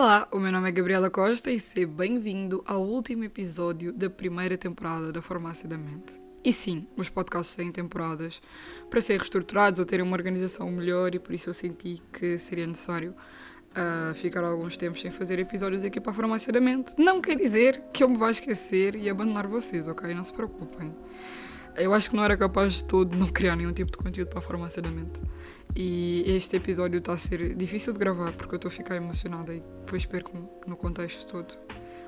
Olá, o meu nome é Gabriela Costa e seja bem-vindo ao último episódio da primeira temporada da Farmácia da Mente. E sim, os podcasts têm temporadas para serem reestruturados ou terem uma organização melhor e por isso eu senti que seria necessário uh, ficar alguns tempos sem fazer episódios aqui para a Farmácia da Mente. Não quer dizer que eu me vá esquecer e abandonar vocês, ok? Não se preocupem. Eu acho que não era capaz de todo não criar nenhum tipo de conteúdo para a Farmácia da Mente. E este episódio está a ser difícil de gravar porque eu estou a ficar emocionada e depois perco no contexto todo.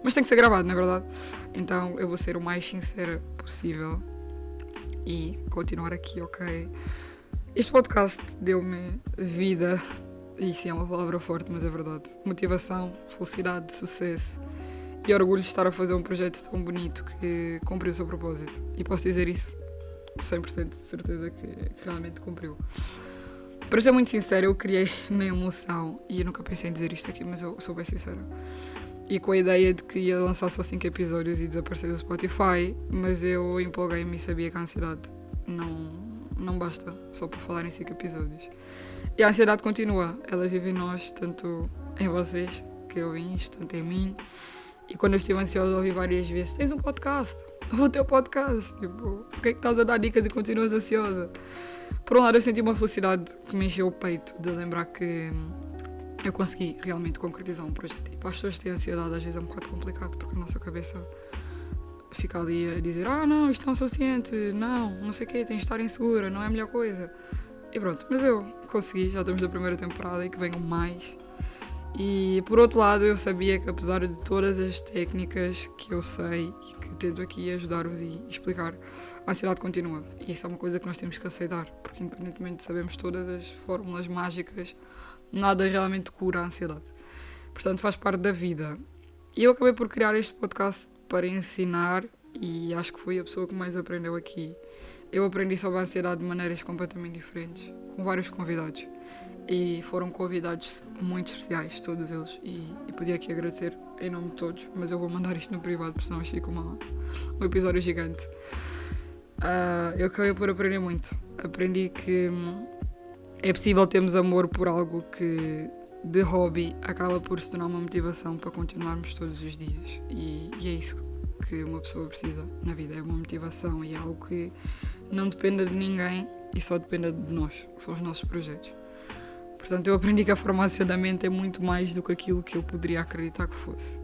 Mas tem que ser gravado, não é verdade? Então eu vou ser o mais sincera possível e continuar aqui, ok? Este podcast deu-me vida, e sim é uma palavra forte, mas é verdade. Motivação, felicidade, sucesso e orgulho de estar a fazer um projeto tão bonito que cumpriu o seu propósito. E posso dizer isso 100% de certeza que, que realmente cumpriu. Para ser muito sincera, eu criei na emoção, e eu nunca pensei em dizer isto aqui, mas eu sou bem sincera. E com a ideia de que ia lançar só 5 episódios e desaparecer do Spotify, mas eu empolguei-me e sabia que a ansiedade não, não basta só por falar em 5 episódios. E a ansiedade continua, ela vive em nós, tanto em vocês, que ouvem isto, tanto em mim. E quando eu estive ansiosa, ouvi várias vezes: tens um podcast, o teu podcast. Tipo, por que é que estás a dar dicas e continuas ansiosa? Por um lado, eu senti uma felicidade que me encheu o peito de lembrar que eu consegui realmente concretizar um projeto. Tipo, as pessoas têm ansiedade, às vezes é um bocado complicado, porque a nossa cabeça fica ali a dizer: ah, não, isto não é suficiente, não, não sei o quê, tens de estar insegura, não é a melhor coisa. E pronto, mas eu consegui, já estamos na primeira temporada e que venham mais. E por outro lado, eu sabia que apesar de todas as técnicas que eu sei e que tento aqui ajudar-vos e explicar, a ansiedade continua. E isso é uma coisa que nós temos que aceitar, porque independentemente de sabermos todas as fórmulas mágicas, nada realmente cura a ansiedade. Portanto, faz parte da vida. E eu acabei por criar este podcast para ensinar, e acho que fui a pessoa que mais aprendeu aqui. Eu aprendi sobre a ansiedade de maneiras completamente diferentes, com vários convidados e foram convidados muito especiais, todos eles. E, e, podia aqui agradecer em nome de todos, mas eu vou mandar isto no privado, porque senão fica uma, um episódio gigante. Uh, eu acabei por aprender muito. Aprendi que é possível termos amor por algo que de hobby acaba por se tornar uma motivação para continuarmos todos os dias. E, e é isso que uma pessoa precisa na vida: é uma motivação e é algo que não dependa de ninguém e só dependa de nós, são os nossos projetos. Portanto, eu aprendi que a farmácia da mente é muito mais do que aquilo que eu poderia acreditar que fosse.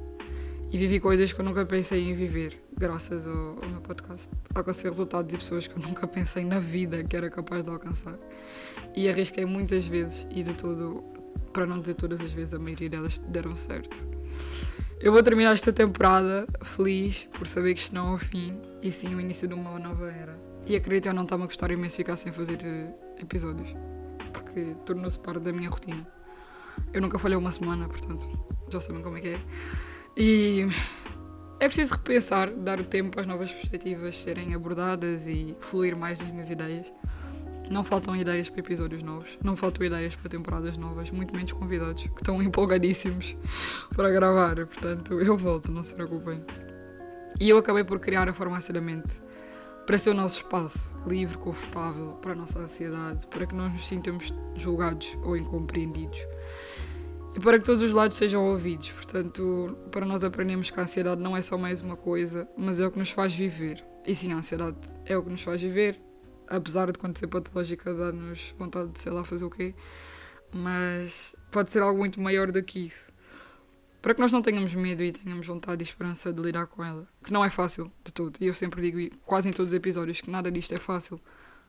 E vivi coisas que eu nunca pensei em viver, graças ao, ao meu podcast. Alcancei resultados e pessoas que eu nunca pensei na vida que era capaz de alcançar. E arrisquei muitas vezes e de tudo, para não dizer todas as vezes, a maioria delas deram certo. Eu vou terminar esta temporada feliz por saber que isto não é o fim e sim o início de uma nova era. E acredito eu não estar-me a gostar imenso ficar sem fazer eh, episódios porque tornou-se parte da minha rotina. Eu nunca falhei uma semana, portanto, já sabem como é que é. E é preciso repensar, dar o tempo às novas perspectivas serem abordadas e fluir mais nas minhas ideias. Não faltam ideias para episódios novos, não faltam ideias para temporadas novas, muito menos convidados que estão empolgadíssimos para gravar. Portanto, eu volto, não se preocupem. E eu acabei por criar a Farmácia da para ser o nosso espaço livre, confortável para a nossa ansiedade, para que não nos sintamos julgados ou incompreendidos e para que todos os lados sejam ouvidos. Portanto, para nós aprendermos que a ansiedade não é só mais uma coisa, mas é o que nos faz viver. E sim, a ansiedade é o que nos faz viver, apesar de quando ser patológica dar-nos vontade de sei lá fazer o quê, mas pode ser algo muito maior do que isso para que nós não tenhamos medo e tenhamos vontade e esperança de lidar com ela. Que não é fácil de tudo. E eu sempre digo, quase em todos os episódios, que nada disto é fácil,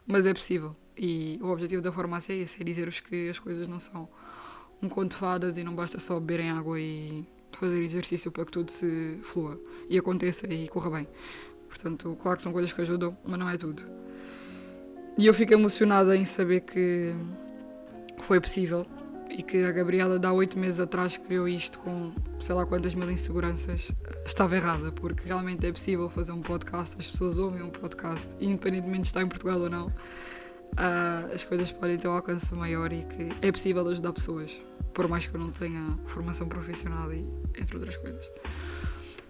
mas é possível. E o objetivo da farmácia é esse: é dizer-vos que as coisas não são um conto de fadas e não basta só beberem água e fazer exercício para que tudo se flua e aconteça e corra bem. Portanto, claro que são coisas que ajudam, mas não é tudo. E eu fico emocionada em saber que foi possível e que a Gabriela, há oito meses atrás, criou isto com sei lá quantas mil inseguranças, estava errada, porque realmente é possível fazer um podcast, as pessoas ouvem um podcast, independentemente de estar em Portugal ou não, uh, as coisas podem ter um alcance maior e que é possível ajudar pessoas, por mais que eu não tenha formação profissional e entre outras coisas.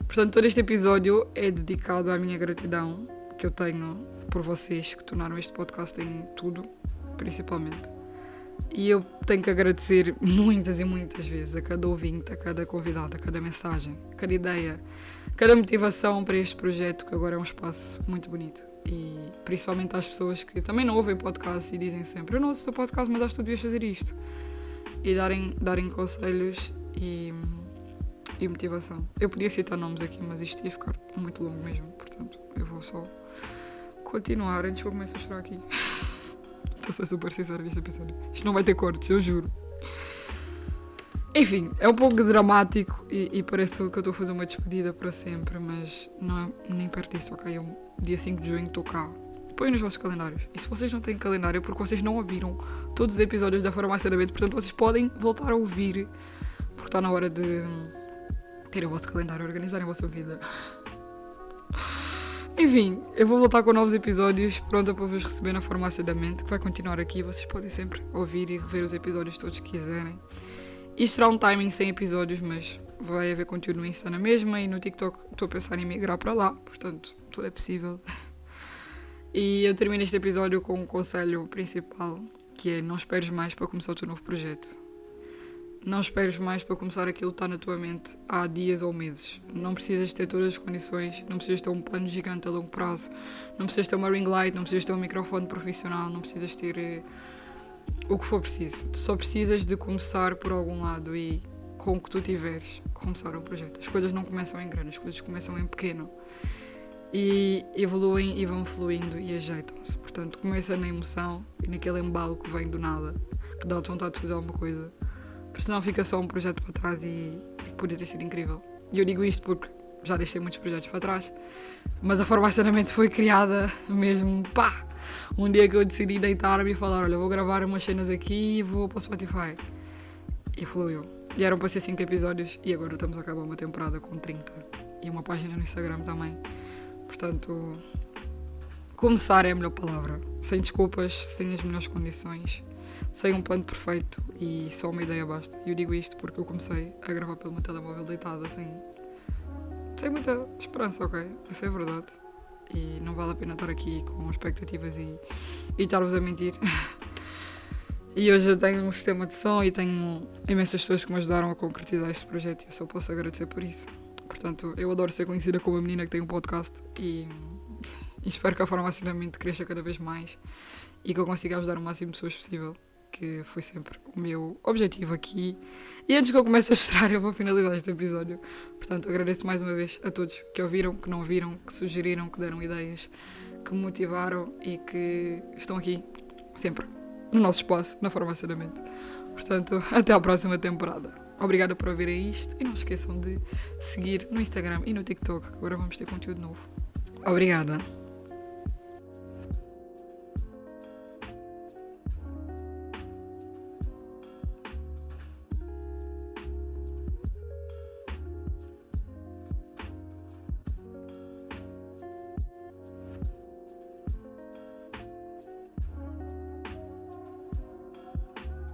Portanto, todo este episódio é dedicado à minha gratidão que eu tenho por vocês que tornaram este podcast em tudo, principalmente E eu tenho que agradecer muitas e muitas vezes a cada ouvinte, a cada convidado, a cada mensagem, a cada ideia, a cada motivação para este projeto, que agora é um espaço muito bonito. E principalmente às pessoas que também não ouvem podcast e dizem sempre: Eu não ouço o teu podcast, mas acho que tu devias fazer isto. E darem, darem conselhos e, e motivação. Eu podia citar nomes aqui, mas isto ia ficar muito longo mesmo. Portanto, eu vou só continuar antes que eu comece a chorar aqui. Estou a ser super sincera neste episódio. Isto não vai ter cortes, eu juro. Enfim, é um pouco dramático e, e parece que eu estou a fazer uma despedida para sempre, mas não é nem perto disso, ok? Eu, dia 5 de junho estou cá. Põe nos vossos calendários. E se vocês não têm calendário é porque vocês não ouviram todos os episódios da Farmácia da Mente, portanto vocês podem voltar a ouvir, porque está na hora de ter o vosso calendário, organizarem a vossa vida. Enfim, eu vou voltar com novos episódios, pronta para vos receber na Farmácia da Mente, que vai continuar aqui. Vocês podem sempre ouvir e rever os episódios todos que quiserem. Isto será um timing sem episódios, mas vai haver conteúdo no Insta na mesma e no TikTok estou a pensar em migrar para lá, portanto, tudo é possível. E eu termino este episódio com um conselho principal, que é não esperes mais para começar o teu novo projeto. Não esperes mais para começar aquilo que está na tua mente há dias ou meses. Não precisas ter todas as condições, não precisas ter um plano gigante a longo prazo, não precisas ter uma ring light, não precisas ter um microfone profissional, não precisas ter eh, o que for preciso. Tu só precisas de começar por algum lado e com o que tu tiveres, começar um projeto. As coisas não começam em grande, as coisas começam em pequeno. E evoluem e vão fluindo e ajeitam-se. Portanto, começa na emoção e naquele embalo que vem do nada, que dá-te vontade de fazer alguma coisa. Porque senão fica só um projeto para trás e, e podia ter sido incrível. E eu digo isto porque já deixei muitos projetos para trás, mas a farmácia da mente foi criada mesmo, pá! Um dia que eu decidi deitar-me e falar: Olha, vou gravar umas cenas aqui e vou para o Spotify. E fluiu. E eram para ser 5 episódios e agora estamos a acabar uma temporada com 30. E uma página no Instagram também. Portanto, começar é a melhor palavra. Sem desculpas, sem as melhores condições, sem um plano perfeito e só uma ideia basta. E eu digo isto porque eu comecei a gravar pelo meu telemóvel deitada sem, sem muita esperança, ok? Isso é verdade. E não vale a pena estar aqui com expectativas e, e estar-vos a mentir. E hoje eu tenho um sistema de som e tenho imensas pessoas que me ajudaram a concretizar este projeto e eu só posso agradecer por isso. Portanto, eu adoro ser conhecida como a menina que tem um podcast e, e espero que a farmácia da mente cresça cada vez mais e que eu consiga ajudar o máximo de pessoas possível, que foi sempre o meu objetivo aqui. E antes que eu comece a chorar, eu vou finalizar este episódio. Portanto, agradeço mais uma vez a todos que ouviram, que não ouviram, que sugeriram, que deram ideias, que me motivaram e que estão aqui sempre no nosso espaço, na farmácia da. Portanto, até à próxima temporada. Obrigada por ouvirem isto e não esqueçam de seguir no Instagram e no TikTok, que agora vamos ter conteúdo novo. Obrigada.